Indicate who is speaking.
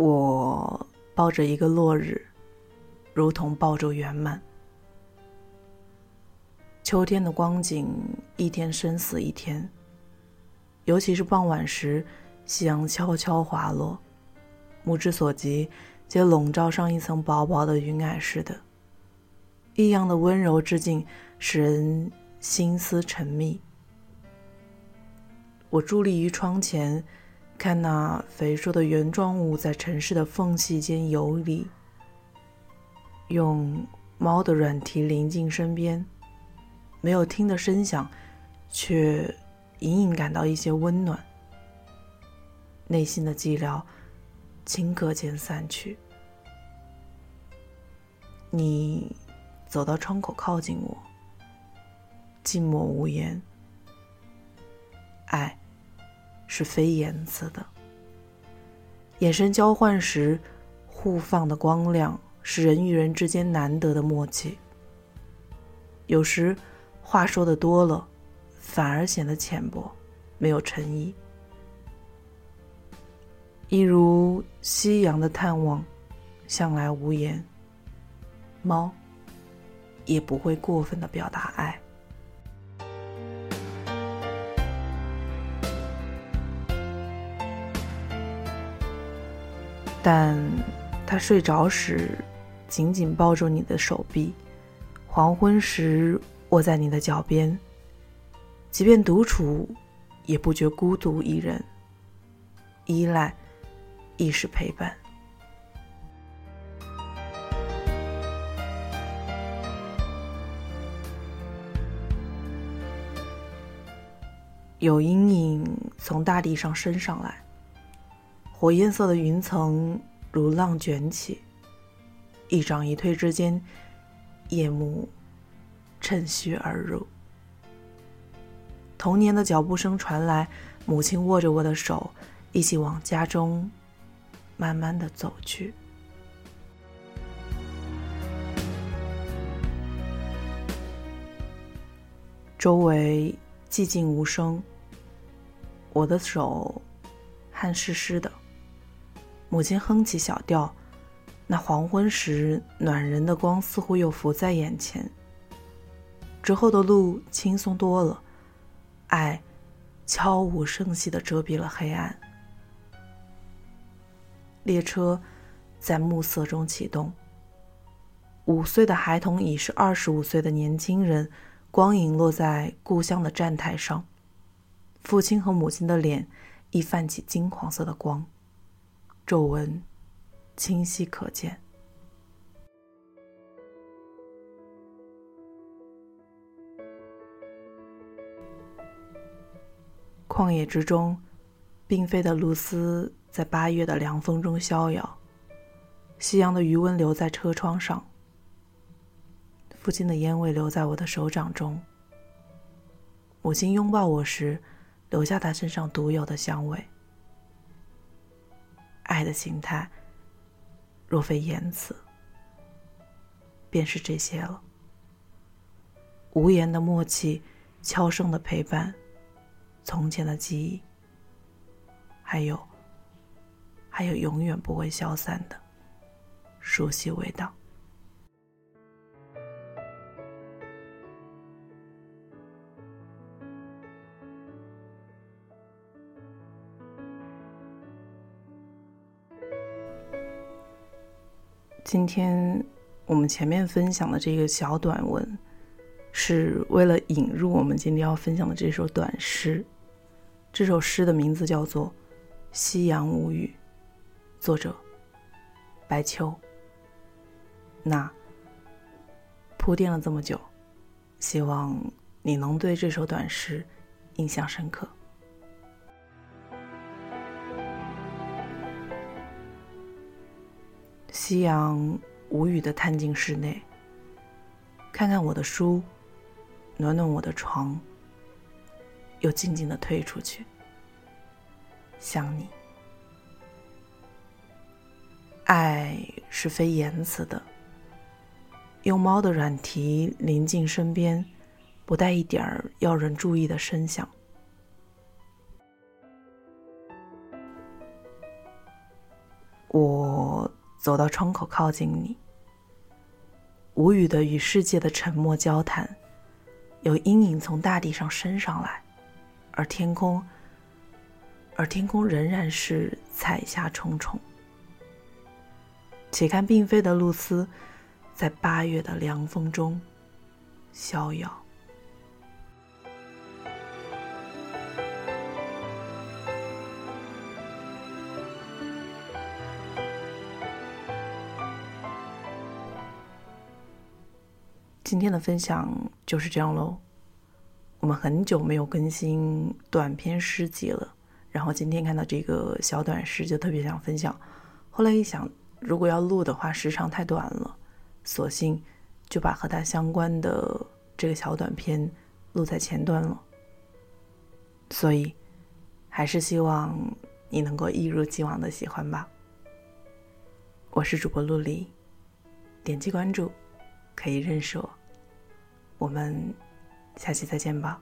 Speaker 1: 我抱着一个落日，如同抱着圆满。秋天的光景，一天生死一天。尤其是傍晚时，夕阳悄悄滑落，目之所及，皆笼罩上一层薄薄的云霭似的。异样的温柔之境，使人心思沉密。我伫立于窗前，看那肥硕的圆状物在城市的缝隙间游离，用猫的软蹄临近身边。没有听的声响，却隐隐感到一些温暖。内心的寂寥，顷刻间散去。你走到窗口，靠近我，静默无言。爱，是非言辞的。眼神交换时，互放的光亮，是人与人之间难得的默契。有时。话说的多了，反而显得浅薄，没有诚意。一如夕阳的探望，向来无言。猫也不会过分的表达爱，但他睡着时，紧紧抱住你的手臂；黄昏时。卧在你的脚边，即便独处，也不觉孤独一人。依赖，亦是陪伴。有阴影从大地上升上来，火焰色的云层如浪卷起，一涨一退之间，夜幕。趁虚而入，童年的脚步声传来，母亲握着我的手，一起往家中慢慢的走去。周围寂静无声，我的手汗湿湿的。母亲哼起小调，那黄昏时暖人的光似乎又浮在眼前。之后的路轻松多了，爱悄无声息的遮蔽了黑暗。列车在暮色中启动。五岁的孩童已是二十五岁的年轻人，光影落在故乡的站台上，父亲和母亲的脸亦泛起金黄色的光，皱纹清晰可见。旷野之中，并非的露丝在八月的凉风中逍遥。夕阳的余温留在车窗上，父亲的烟味留在我的手掌中。母亲拥抱我时，留下他身上独有的香味。爱的形态，若非言辞，便是这些了。无言的默契，悄声的陪伴。从前的记忆，还有，还有永远不会消散的熟悉味道。今天我们前面分享的这个小短文。是为了引入我们今天要分享的这首短诗。这首诗的名字叫做《夕阳无语》，作者白秋。那铺垫了这么久，希望你能对这首短诗印象深刻。夕阳无语的探进室内，看看我的书。暖暖我的床，又静静的退出去。想你，爱是非言辞的。用猫的软蹄临近身边，不带一点儿要人注意的声响。我走到窗口，靠近你，无语的与世界的沉默交谈。有阴影从大地上升上来，而天空，而天空仍然是彩霞重重。且看并非的露丝，在八月的凉风中逍遥。今天的分享就是这样喽。我们很久没有更新短篇诗集了，然后今天看到这个小短诗，就特别想分享。后来一想，如果要录的话，时长太短了，索性就把和它相关的这个小短片录在前端了。所以，还是希望你能够一如既往的喜欢吧。我是主播陆离，点击关注可以认识我。我们下期再见吧。